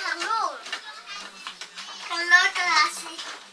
amor. Con otro.